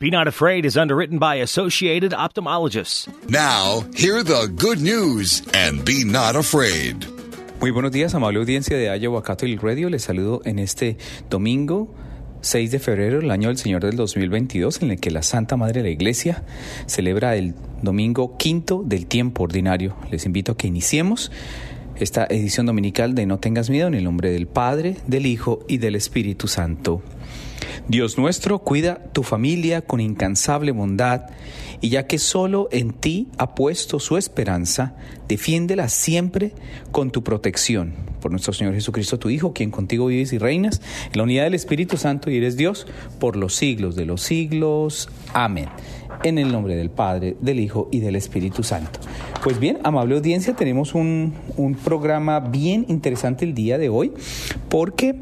Be Not Afraid is underwritten by Associated Ophthalmologists. Now, hear the good news and be not afraid. Muy buenos días, amable audiencia de Iowa Catholic Radio. Les saludo en este domingo 6 de febrero, el año del Señor del 2022, en el que la Santa Madre de la Iglesia celebra el domingo quinto del tiempo ordinario. Les invito a que iniciemos esta edición dominical de No tengas miedo en el nombre del Padre, del Hijo y del Espíritu Santo. Dios nuestro, cuida tu familia con incansable bondad, y ya que solo en ti ha puesto su esperanza, defiéndela siempre con tu protección. Por nuestro Señor Jesucristo, tu Hijo, quien contigo vives y reinas, en la unidad del Espíritu Santo y eres Dios por los siglos de los siglos. Amén. En el nombre del Padre, del Hijo y del Espíritu Santo. Pues bien, amable audiencia, tenemos un, un programa bien interesante el día de hoy, porque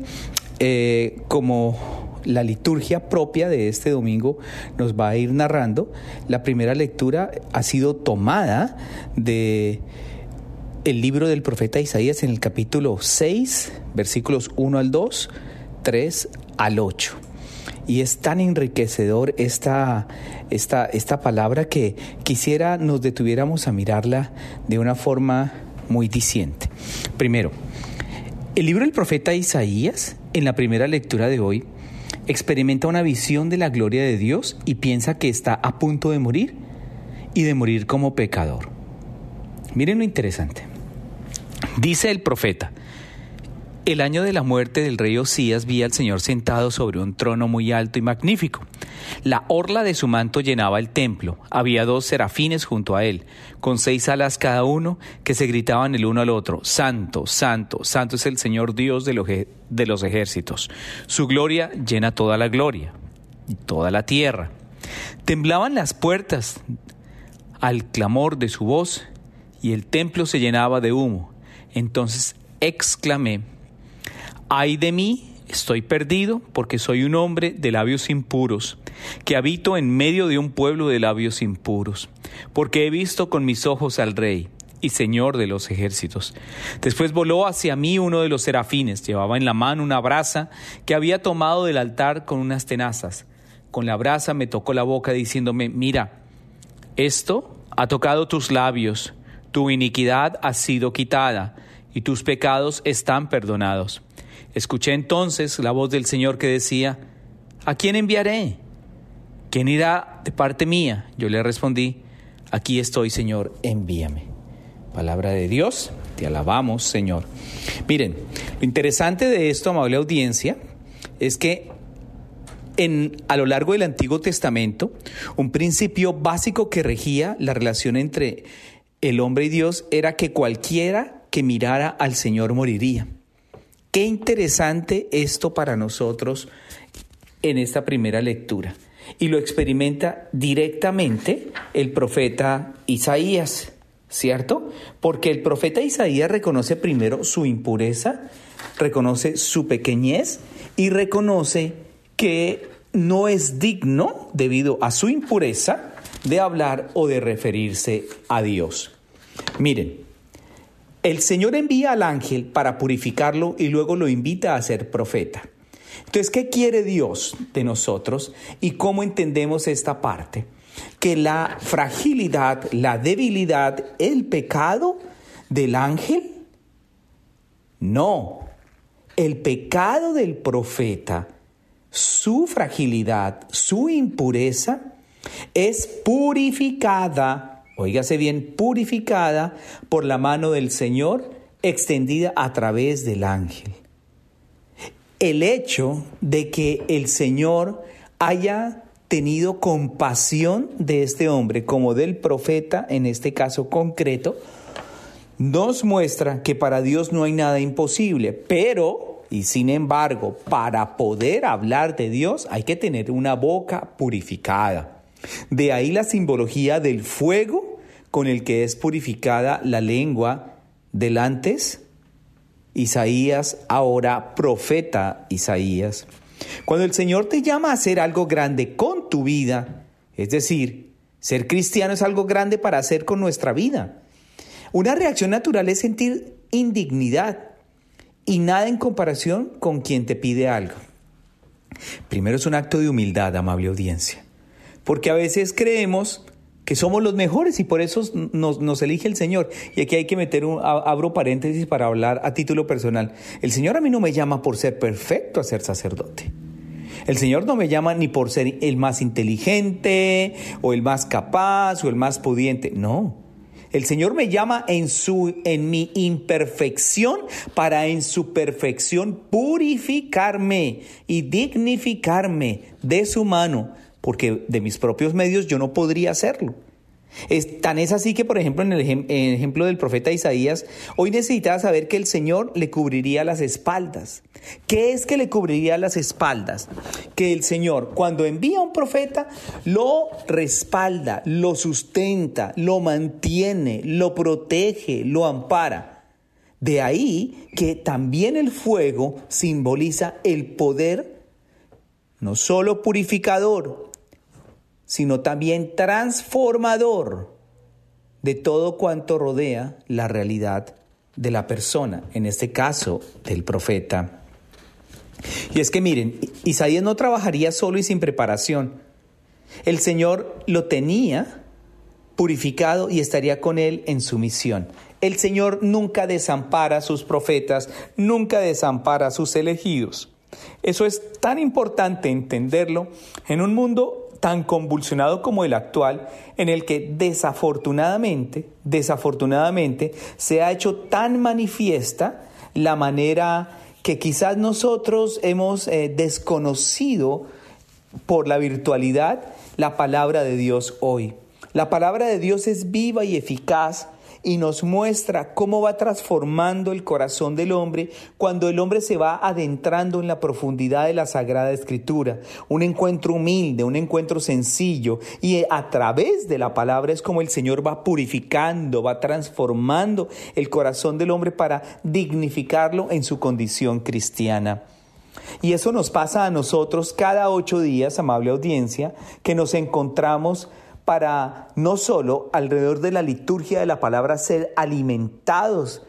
eh, como la liturgia propia de este domingo nos va a ir narrando. La primera lectura ha sido tomada de el libro del profeta Isaías en el capítulo 6, versículos 1 al 2, 3 al 8. Y es tan enriquecedor esta, esta, esta palabra que quisiera nos detuviéramos a mirarla de una forma muy diciente. Primero, el libro del profeta Isaías, en la primera lectura de hoy, experimenta una visión de la gloria de Dios y piensa que está a punto de morir y de morir como pecador. Miren lo interesante. Dice el profeta, el año de la muerte del rey Osías vi al Señor sentado sobre un trono muy alto y magnífico. La orla de su manto llenaba el templo. Había dos serafines junto a él, con seis alas cada uno, que se gritaban el uno al otro, Santo, Santo, Santo es el Señor Dios de los ejércitos. Su gloria llena toda la gloria, y toda la tierra. Temblaban las puertas al clamor de su voz, y el templo se llenaba de humo. Entonces exclamé, ay de mí, estoy perdido porque soy un hombre de labios impuros, que habito en medio de un pueblo de labios impuros, porque he visto con mis ojos al rey y señor de los ejércitos. Después voló hacia mí uno de los serafines, llevaba en la mano una brasa que había tomado del altar con unas tenazas. Con la brasa me tocó la boca diciéndome, mira, esto ha tocado tus labios, tu iniquidad ha sido quitada y tus pecados están perdonados. Escuché entonces la voz del Señor que decía, ¿a quién enviaré? ¿Quién irá de parte mía? Yo le respondí, aquí estoy, Señor, envíame. Palabra de Dios, te alabamos, Señor. Miren, lo interesante de esto, amable audiencia, es que en, a lo largo del Antiguo Testamento, un principio básico que regía la relación entre el hombre y Dios era que cualquiera que mirara al Señor moriría. Qué interesante esto para nosotros en esta primera lectura. Y lo experimenta directamente el profeta Isaías, ¿cierto? Porque el profeta Isaías reconoce primero su impureza, reconoce su pequeñez y reconoce que no es digno, debido a su impureza, de hablar o de referirse a Dios. Miren, el Señor envía al ángel para purificarlo y luego lo invita a ser profeta. Entonces, ¿qué quiere Dios de nosotros y cómo entendemos esta parte? Que la fragilidad, la debilidad, el pecado del ángel, no, el pecado del profeta, su fragilidad, su impureza, es purificada oígase bien, purificada por la mano del Señor, extendida a través del ángel. El hecho de que el Señor haya tenido compasión de este hombre como del profeta, en este caso concreto, nos muestra que para Dios no hay nada imposible, pero, y sin embargo, para poder hablar de Dios hay que tener una boca purificada. De ahí la simbología del fuego con el que es purificada la lengua del antes, Isaías, ahora profeta Isaías. Cuando el Señor te llama a hacer algo grande con tu vida, es decir, ser cristiano es algo grande para hacer con nuestra vida. Una reacción natural es sentir indignidad y nada en comparación con quien te pide algo. Primero es un acto de humildad, amable audiencia. Porque a veces creemos que somos los mejores y por eso nos, nos, elige el Señor. Y aquí hay que meter un, abro paréntesis para hablar a título personal. El Señor a mí no me llama por ser perfecto a ser sacerdote. El Señor no me llama ni por ser el más inteligente o el más capaz o el más pudiente. No. El Señor me llama en su en mi imperfección para en su perfección purificarme y dignificarme de su mano porque de mis propios medios yo no podría hacerlo. Tan es así que, por ejemplo, en el, ejemplo del profeta Isaías, hoy necesitaba saber que el Señor le cubriría las espaldas. ¿Qué es que le cubriría las espaldas? Que el Señor, cuando envía a un profeta, lo respalda, lo sustenta, lo mantiene, lo protege, lo ampara. De ahí que también el fuego simboliza el poder, no solo purificador, sino también transformador de todo cuanto rodea la realidad de la persona, en este caso del profeta. Y es que miren, Isaías no trabajaría solo y sin preparación. El Señor lo tenía purificado y estaría con él en su misión. El Señor nunca desampara a sus profetas, nunca desampara a sus elegidos. Eso es tan importante entenderlo en un mundo tan convulsionado como el actual, en el que desafortunadamente, desafortunadamente, se ha hecho tan manifiesta la manera que quizás nosotros hemos eh, desconocido por la virtualidad la palabra de Dios hoy. La palabra de Dios es viva y eficaz y nos muestra cómo va transformando el corazón del hombre cuando el hombre se va adentrando en la profundidad de la Sagrada Escritura. Un encuentro humilde, un encuentro sencillo y a través de la palabra es como el Señor va purificando, va transformando el corazón del hombre para dignificarlo en su condición cristiana. Y eso nos pasa a nosotros cada ocho días, amable audiencia, que nos encontramos para no solo alrededor de la liturgia de la palabra ser alimentados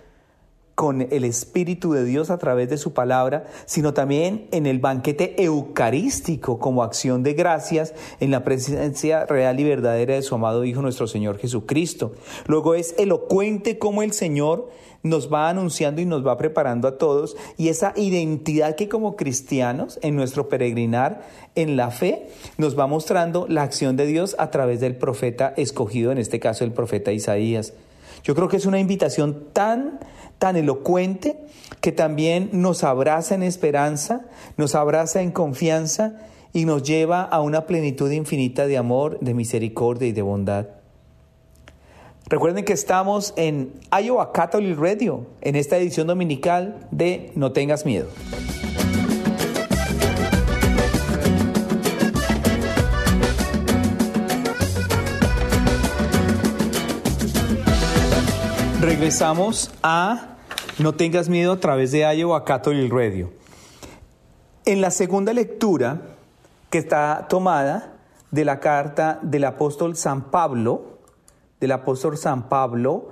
con el Espíritu de Dios a través de su palabra, sino también en el banquete eucarístico como acción de gracias en la presencia real y verdadera de su amado Hijo nuestro Señor Jesucristo. Luego es elocuente como el Señor nos va anunciando y nos va preparando a todos y esa identidad que como cristianos en nuestro peregrinar en la fe nos va mostrando la acción de Dios a través del profeta escogido, en este caso el profeta Isaías. Yo creo que es una invitación tan, tan elocuente que también nos abraza en esperanza, nos abraza en confianza y nos lleva a una plenitud infinita de amor, de misericordia y de bondad. Recuerden que estamos en Iowa Catholic Radio, en esta edición dominical de No tengas miedo. Regresamos a No tengas miedo a través de Iowa Catholic Radio. En la segunda lectura, que está tomada de la carta del apóstol San Pablo, del apóstol San Pablo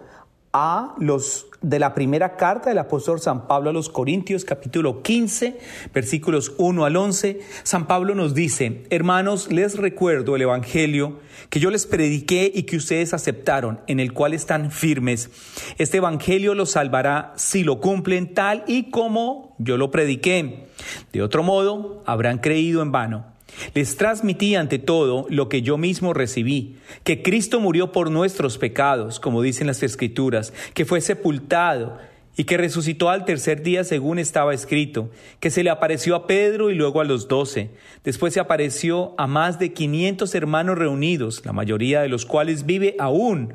a los de la primera carta del apóstol San Pablo a los Corintios, capítulo 15, versículos 1 al 11, San Pablo nos dice, hermanos, les recuerdo el Evangelio que yo les prediqué y que ustedes aceptaron, en el cual están firmes. Este Evangelio los salvará si lo cumplen tal y como yo lo prediqué. De otro modo, habrán creído en vano. Les transmití ante todo lo que yo mismo recibí, que Cristo murió por nuestros pecados, como dicen las Escrituras, que fue sepultado y que resucitó al tercer día según estaba escrito, que se le apareció a Pedro y luego a los doce. Después se apareció a más de quinientos hermanos reunidos, la mayoría de los cuales vive aún,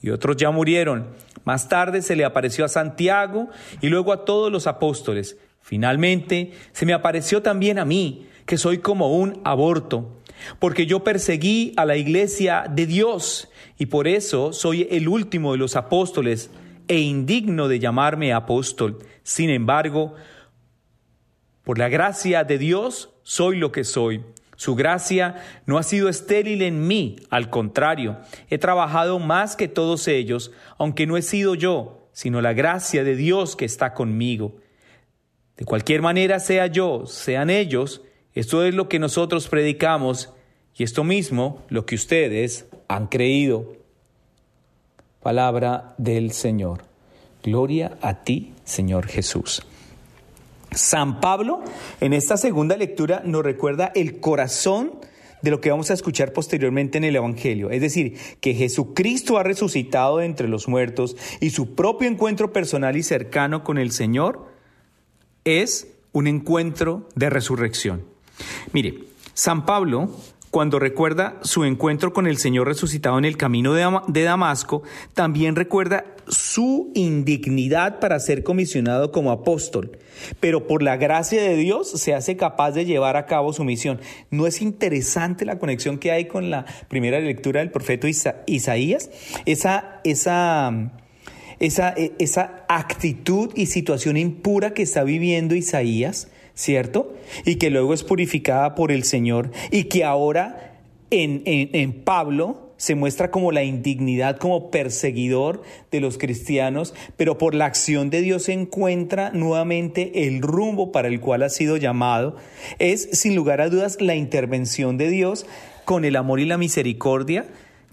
y otros ya murieron. Más tarde se le apareció a Santiago y luego a todos los apóstoles. Finalmente se me apareció también a mí que soy como un aborto, porque yo perseguí a la iglesia de Dios y por eso soy el último de los apóstoles e indigno de llamarme apóstol. Sin embargo, por la gracia de Dios soy lo que soy. Su gracia no ha sido estéril en mí, al contrario, he trabajado más que todos ellos, aunque no he sido yo, sino la gracia de Dios que está conmigo. De cualquier manera, sea yo, sean ellos, esto es lo que nosotros predicamos Y esto mismo, lo que ustedes han creído. Palabra del Señor. Gloria a ti, Señor Jesús. San Pablo, en esta segunda lectura, nos recuerda el corazón de lo que vamos a escuchar posteriormente en el Evangelio. Es decir, que Jesucristo ha resucitado de entre los muertos y su propio encuentro personal y cercano con el Señor es un encuentro de resurrección. Mire, San Pablo cuando recuerda su encuentro con el Señor resucitado en el camino de, Damasco, también recuerda su indignidad para ser comisionado como apóstol, pero por la gracia de Dios se hace capaz de llevar a cabo su misión. ¿No es interesante la conexión que hay con la primera lectura del profeta Isaías? Esa, esa, esa, e, esa actitud y situación impura que está viviendo Isaías ¿cierto? Y que luego es purificada por el Señor y que ahora en, en, Pablo se muestra como la indignidad, como perseguidor de los cristianos, pero por la acción de Dios encuentra nuevamente el rumbo para el cual ha sido llamado. Es, sin lugar a dudas, la intervención de Dios con el amor y la misericordia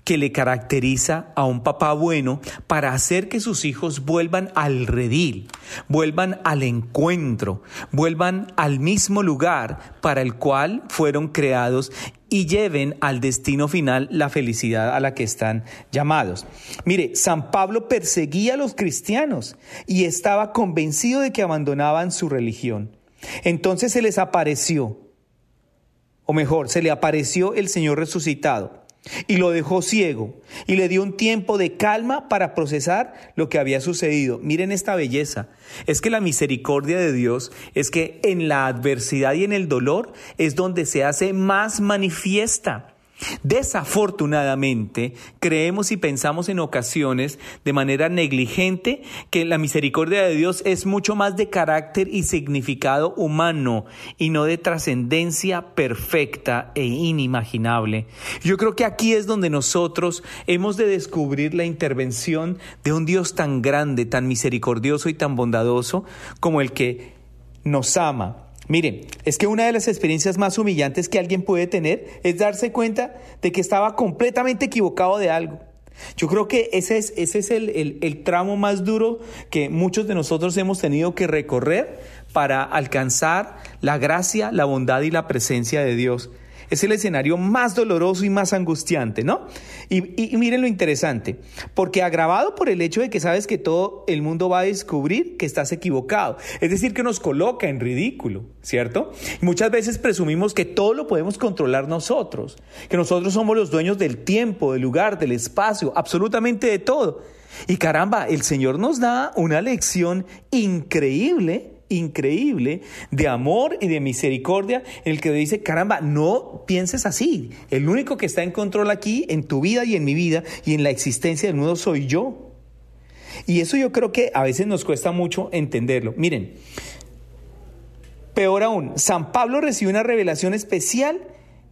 que le caracteriza a un papá bueno para hacer que sus hijos vuelvan al redil, vuelvan al encuentro, vuelvan al mismo lugar para el cual fueron creados y lleven al destino final la felicidad a la que están llamados. Mire, San Pablo perseguía a los cristianos y estaba convencido de que abandonaban su religión. Entonces se les apareció, o mejor, se le apareció el Señor resucitado y lo dejó ciego y le dio un tiempo de calma para procesar lo que había sucedido. Miren esta belleza. Es que la misericordia de Dios es que en la adversidad y en el dolor es donde se hace más manifiesta. Desafortunadamente, creemos y pensamos en ocasiones de manera negligente que la misericordia de Dios es mucho más de carácter y significado humano y no de trascendencia perfecta e inimaginable. Yo creo que aquí es donde nosotros hemos de descubrir la intervención de un Dios tan grande, tan misericordioso y tan bondadoso como el que nos ama Miren, es que una de las experiencias más humillantes que alguien puede tener es darse cuenta de que estaba completamente equivocado de algo. Yo creo que ese es, ese es el, el tramo más duro que muchos de nosotros hemos tenido que recorrer para alcanzar la gracia, la bondad y la presencia de Dios es el escenario más doloroso y más angustiante, ¿no? Y, miren lo interesante, porque agravado por el hecho de que sabes que todo el mundo va a descubrir que estás equivocado, es decir, que nos coloca en ridículo, ¿cierto? Y muchas veces presumimos que todo lo podemos controlar nosotros, que nosotros somos los dueños del tiempo, del lugar, del espacio, absolutamente de todo. Y caramba, el Señor nos da una lección increíble increíble de amor y de misericordia en el que dice, caramba, no pienses así. El único que está en control aquí, en tu vida y en mi vida y en la existencia del mundo soy yo. Y eso yo creo que a veces nos cuesta mucho entenderlo. Miren, peor aún, San Pablo recibió una revelación especial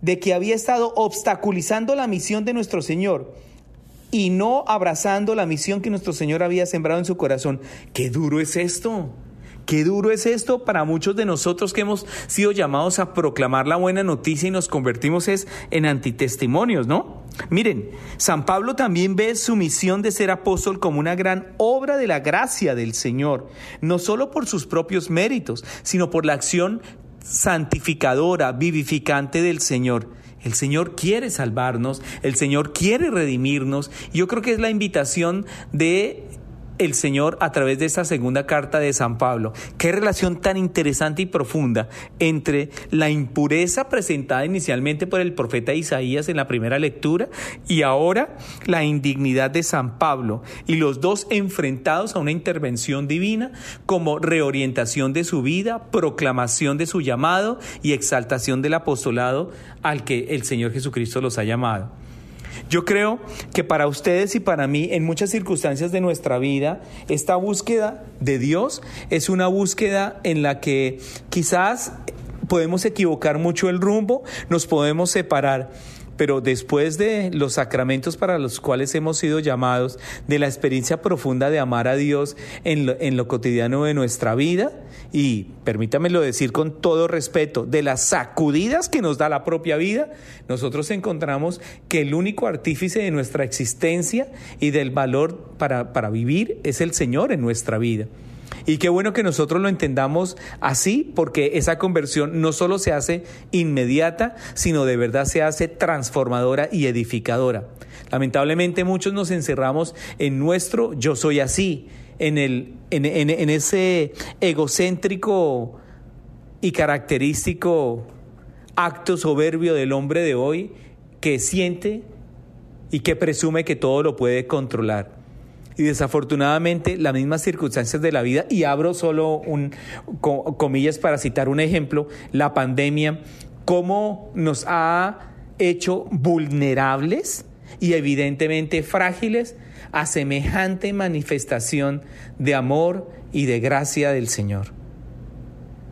de que había estado obstaculizando la misión de nuestro Señor y no abrazando la misión que nuestro Señor había sembrado en su corazón. Qué duro es esto. Qué duro es esto para muchos de nosotros que hemos sido llamados a proclamar la buena noticia y nos convertimos es en antitestimonios, ¿no? Miren, San Pablo también ve su misión de ser apóstol como una gran obra de la gracia del Señor, no solo por sus propios méritos, sino por la acción santificadora, vivificante del Señor. El Señor quiere salvarnos, el Señor quiere redimirnos. Yo creo que es la invitación de el Señor a través de esta segunda carta de San Pablo. Qué relación tan interesante y profunda entre la impureza presentada inicialmente por el profeta Isaías en la primera lectura y ahora la indignidad de San Pablo y los dos enfrentados a una intervención divina como reorientación de su vida, proclamación de su llamado y exaltación del apostolado al que el Señor Jesucristo los ha llamado. Yo creo que para ustedes y para mí, en muchas circunstancias de nuestra vida, esta búsqueda de Dios es una búsqueda en la que quizás podemos equivocar mucho el rumbo, nos podemos separar pero después de los sacramentos para los cuales hemos sido llamados, de la experiencia profunda de amar a Dios en lo, en lo cotidiano de nuestra vida, y permítamelo decir con todo respeto, de las sacudidas que nos da la propia vida, nosotros encontramos que el único artífice de nuestra existencia y del valor para, para vivir es el Señor en nuestra vida. Y qué bueno que nosotros lo entendamos así, porque esa conversión no solo se hace inmediata, sino de verdad se hace transformadora y edificadora. Lamentablemente muchos nos encerramos en nuestro yo soy así, en, el, en, en ese egocéntrico y característico acto soberbio del hombre de hoy que siente y que presume que todo lo puede controlar y desafortunadamente las mismas circunstancias de la vida, y abro solo un, comillas para citar un ejemplo, la pandemia, cómo nos ha hecho vulnerables y evidentemente frágiles a semejante manifestación de amor y de gracia del Señor.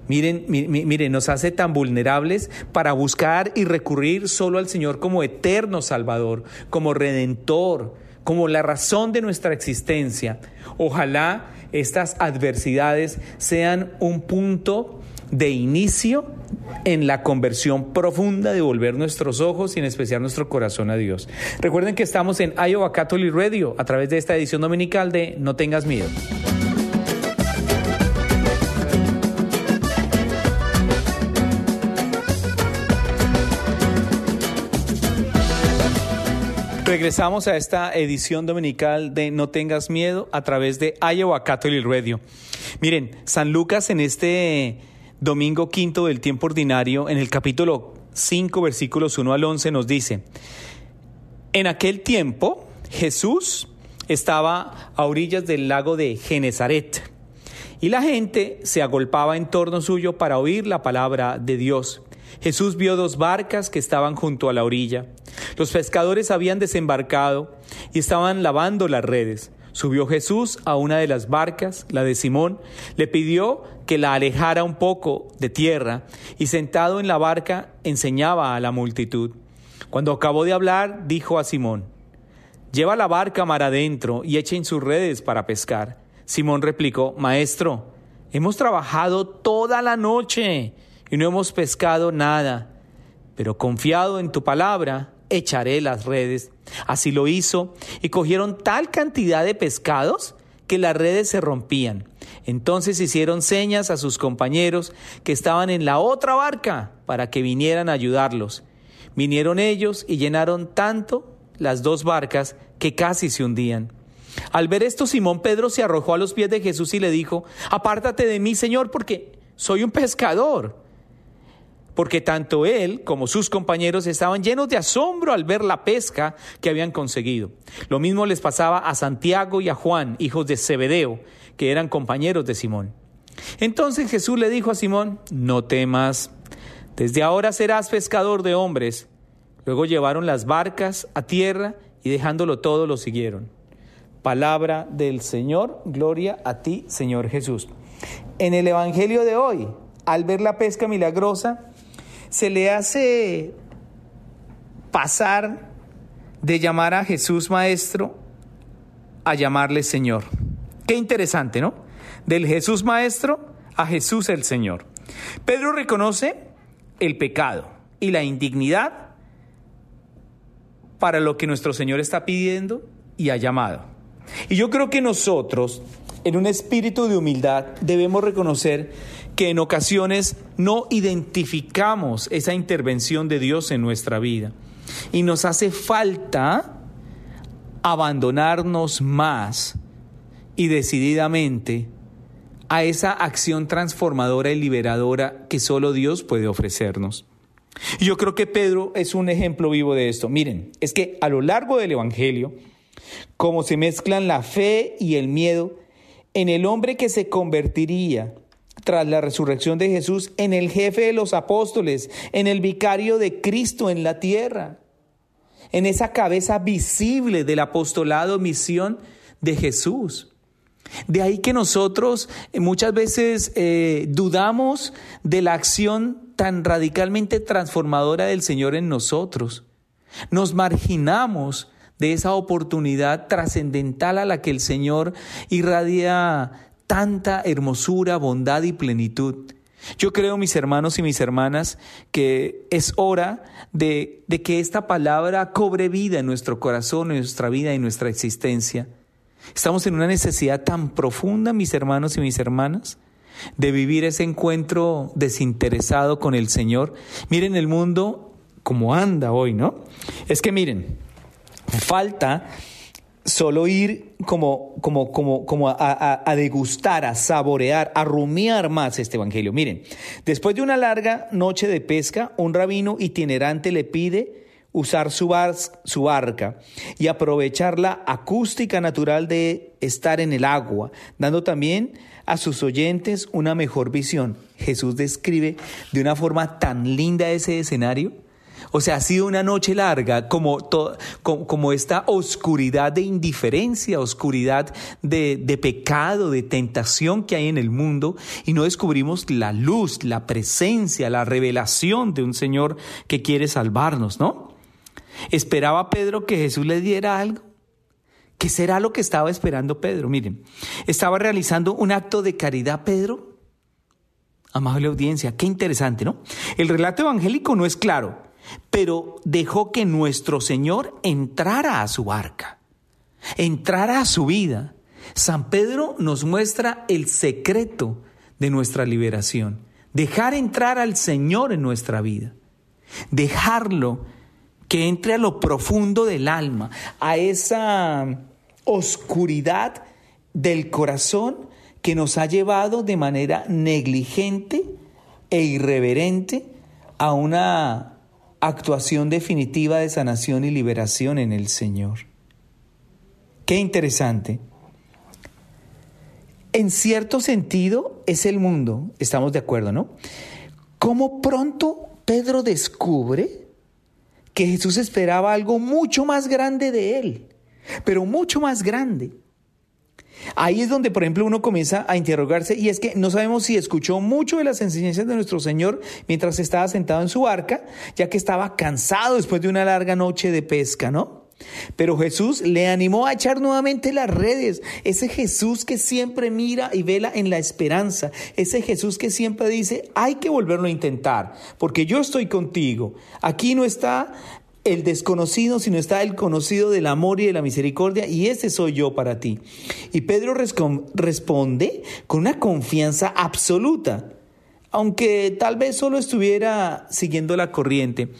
Miren, miren, nos hace tan vulnerables para buscar y recurrir solo al Señor como eterno Salvador, como Redentor, como la razón de nuestra existencia. Ojalá estas adversidades sean un punto de inicio en la conversión profunda de volver nuestros ojos y en especial nuestro corazón a Dios. Recuerden que estamos en Iowa Catholic Radio a través de esta edición dominical de No tengas miedo. Regresamos a esta edición dominical de No tengas miedo a través de Iowa Catholic Radio. Miren, San Lucas en este domingo quinto del tiempo ordinario, en el capítulo 5, versículos 1 al 11, nos dice, en aquel tiempo Jesús estaba a orillas del lago de Genezaret y la gente se agolpaba en torno suyo para oír la palabra de Dios. Jesús vio dos barcas que estaban junto a la orilla. Los pescadores habían desembarcado y estaban lavando las redes. Subió Jesús a una de las barcas, la de Simón, le pidió que la alejara un poco de tierra y sentado en la barca enseñaba a la multitud. Cuando acabó de hablar, dijo a Simón, Lleva la barca mar adentro y echen sus redes para pescar. Simón replicó, Maestro, hemos trabajado toda la noche y no hemos pescado nada, pero confiado en tu palabra, echaré las redes. Así lo hizo, y cogieron tal cantidad de pescados que las redes se rompían. Entonces hicieron señas a sus compañeros que estaban en la otra barca para que vinieran a ayudarlos. Vinieron ellos y llenaron tanto las dos barcas que casi se hundían. Al ver esto, Simón Pedro se arrojó a los pies de Jesús y le dijo, Apártate de mí, Señor, porque soy un pescador porque tanto él como sus compañeros estaban llenos de asombro al ver la pesca que habían conseguido. Lo mismo les pasaba a Santiago y a Juan, hijos de Zebedeo, que eran compañeros de Simón. Entonces Jesús le dijo a Simón, no temas, desde ahora serás pescador de hombres. Luego llevaron las barcas a tierra y dejándolo todo lo siguieron. Palabra del Señor, gloria a ti, Señor Jesús. En el Evangelio de hoy, al ver la pesca milagrosa, se le hace pasar de llamar a Jesús Maestro a llamarle Señor. Qué interesante, ¿no? Del Jesús Maestro a Jesús el Señor. Pedro reconoce el pecado y la indignidad para lo que nuestro Señor está pidiendo y ha llamado. Y yo creo que nosotros, en un espíritu de humildad, debemos reconocer que en ocasiones no identificamos esa intervención de Dios en nuestra vida. Y nos hace falta abandonarnos más y decididamente a esa acción transformadora y liberadora que solo Dios puede ofrecernos. yo creo que Pedro es un ejemplo vivo de esto. Miren, es que a lo largo del Evangelio, como se mezclan la fe y el miedo en el hombre que se convertiría tras la resurrección de Jesús en el jefe de los apóstoles, en el vicario de Cristo en la tierra, en esa cabeza visible del apostolado, misión de Jesús. De ahí que nosotros eh, muchas veces eh, dudamos de la acción tan radicalmente transformadora del Señor en nosotros. Nos marginamos de esa oportunidad trascendental a la que el Señor irradia tanta hermosura, bondad y plenitud. Yo creo, mis hermanos y mis hermanas, que es hora de, de, que esta palabra cobre vida en nuestro corazón, en nuestra vida y en nuestra existencia. Estamos en una necesidad tan profunda, mis hermanos y mis hermanas, de vivir ese encuentro desinteresado con el Señor. Miren el mundo como anda hoy, ¿no? Es que miren, falta solo ir como, como, como, como a, a, degustar, a saborear, a rumiar más este Evangelio. Miren, después de una larga noche de pesca, un rabino itinerante le pide usar su, bar, su barca y aprovechar la acústica natural de estar en el agua, dando también a sus oyentes una mejor visión. Jesús describe de una forma tan linda ese escenario o sea, ha sido una noche larga, como, esta oscuridad de indiferencia, oscuridad de, de pecado, de tentación que hay en el mundo, y no descubrimos la luz, la presencia, la revelación de un Señor que quiere salvarnos, ¿no? ¿Esperaba Pedro que Jesús le diera algo? ¿Qué será lo que estaba esperando Pedro? Miren, estaba realizando un acto de caridad Pedro. Amable audiencia, qué interesante, ¿no? El relato evangélico no es claro, pero dejó que nuestro Señor entrara a su barca, entrara a su vida. San Pedro nos muestra el secreto de nuestra liberación, dejar entrar al Señor en nuestra vida, dejarlo que entre a lo profundo del alma, a esa oscuridad del corazón que nos ha llevado de manera negligente e irreverente a una actuación definitiva de sanación y liberación en el Señor. Qué interesante. En cierto sentido es el mundo, estamos de acuerdo, ¿no? ¿Cómo pronto Pedro descubre que Jesús esperaba algo mucho más grande de él, pero mucho más grande. Ahí es donde, por ejemplo, uno comienza a interrogarse y es que no sabemos si escuchó mucho de las enseñanzas de nuestro Señor mientras estaba sentado en su barca, ya que estaba cansado después de una larga noche de pesca, ¿no? Pero Jesús le animó a echar nuevamente las redes. Ese Jesús que siempre mira y vela en la esperanza. Ese Jesús que siempre dice, hay que volverlo a intentar, porque yo estoy contigo. Aquí no está el desconocido, sino está el conocido del amor y de la misericordia, y ese soy yo para ti. Y Pedro responde con una confianza absoluta, aunque tal vez solo estuviera siguiendo la corriente,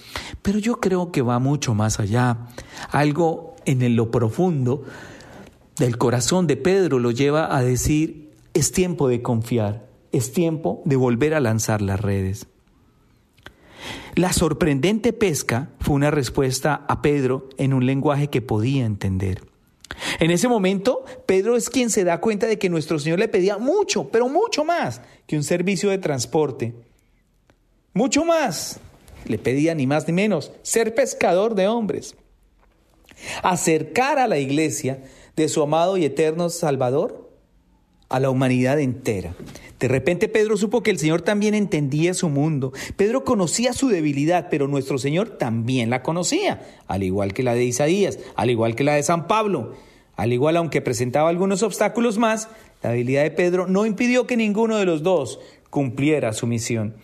pero yo creo que va mucho más allá. Algo en lo profundo del corazón de Pedro lo lleva a decir, es tiempo de confiar, es tiempo de volver a lanzar las redes. La sorprendente pesca fue una respuesta a Pedro en un lenguaje que podía entender. En ese momento, Pedro es quien se da cuenta de que nuestro Señor le pedía mucho, pero mucho más que un servicio de transporte. Mucho más. Le pedía ni más ni menos ser pescador de hombres. Acercar a la iglesia de su amado y eterno Salvador a la humanidad entera. De repente Pedro supo que el Señor también entendía su mundo. Pedro conocía su debilidad, pero nuestro Señor también la conocía, al igual que la de Isaías, al igual que la de San Pablo. Al igual, aunque presentaba algunos obstáculos más, la debilidad de Pedro no impidió que ninguno de los dos cumpliera su misión.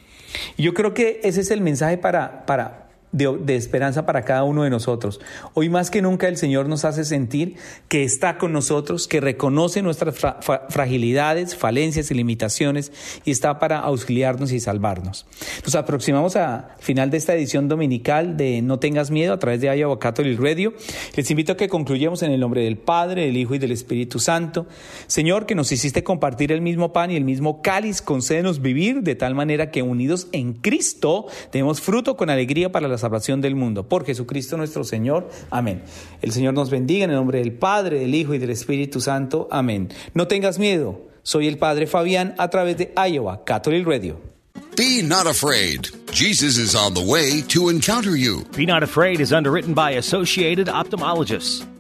Y yo creo que ese es el mensaje para, para, de, esperanza para cada uno de nosotros. Hoy más que nunca el Señor nos hace sentir que está con nosotros, que reconoce nuestras fragilidades, falencias y limitaciones y está para auxiliarnos y salvarnos. Nos aproximamos al final de esta edición dominical de No tengas miedo a través de Iowa Catholic Radio. Les invito a que concluyamos en el nombre del Padre, del Hijo y del Espíritu Santo. Señor, que nos hiciste compartir el mismo pan y el mismo cáliz, concédenos vivir de tal manera que unidos en Cristo demos fruto con alegría para la salvación del mundo. Por Jesucristo nuestro Señor. Amén. El Señor nos bendiga en el nombre del Padre, del Hijo y del Espíritu Santo. Amén. No tengas miedo. Soy el Padre Fabián a través de Iowa Catholic Radio. Be not afraid. Jesus is on the way to encounter you. Be Not Afraid is underwritten by Associated Ophthalmologists.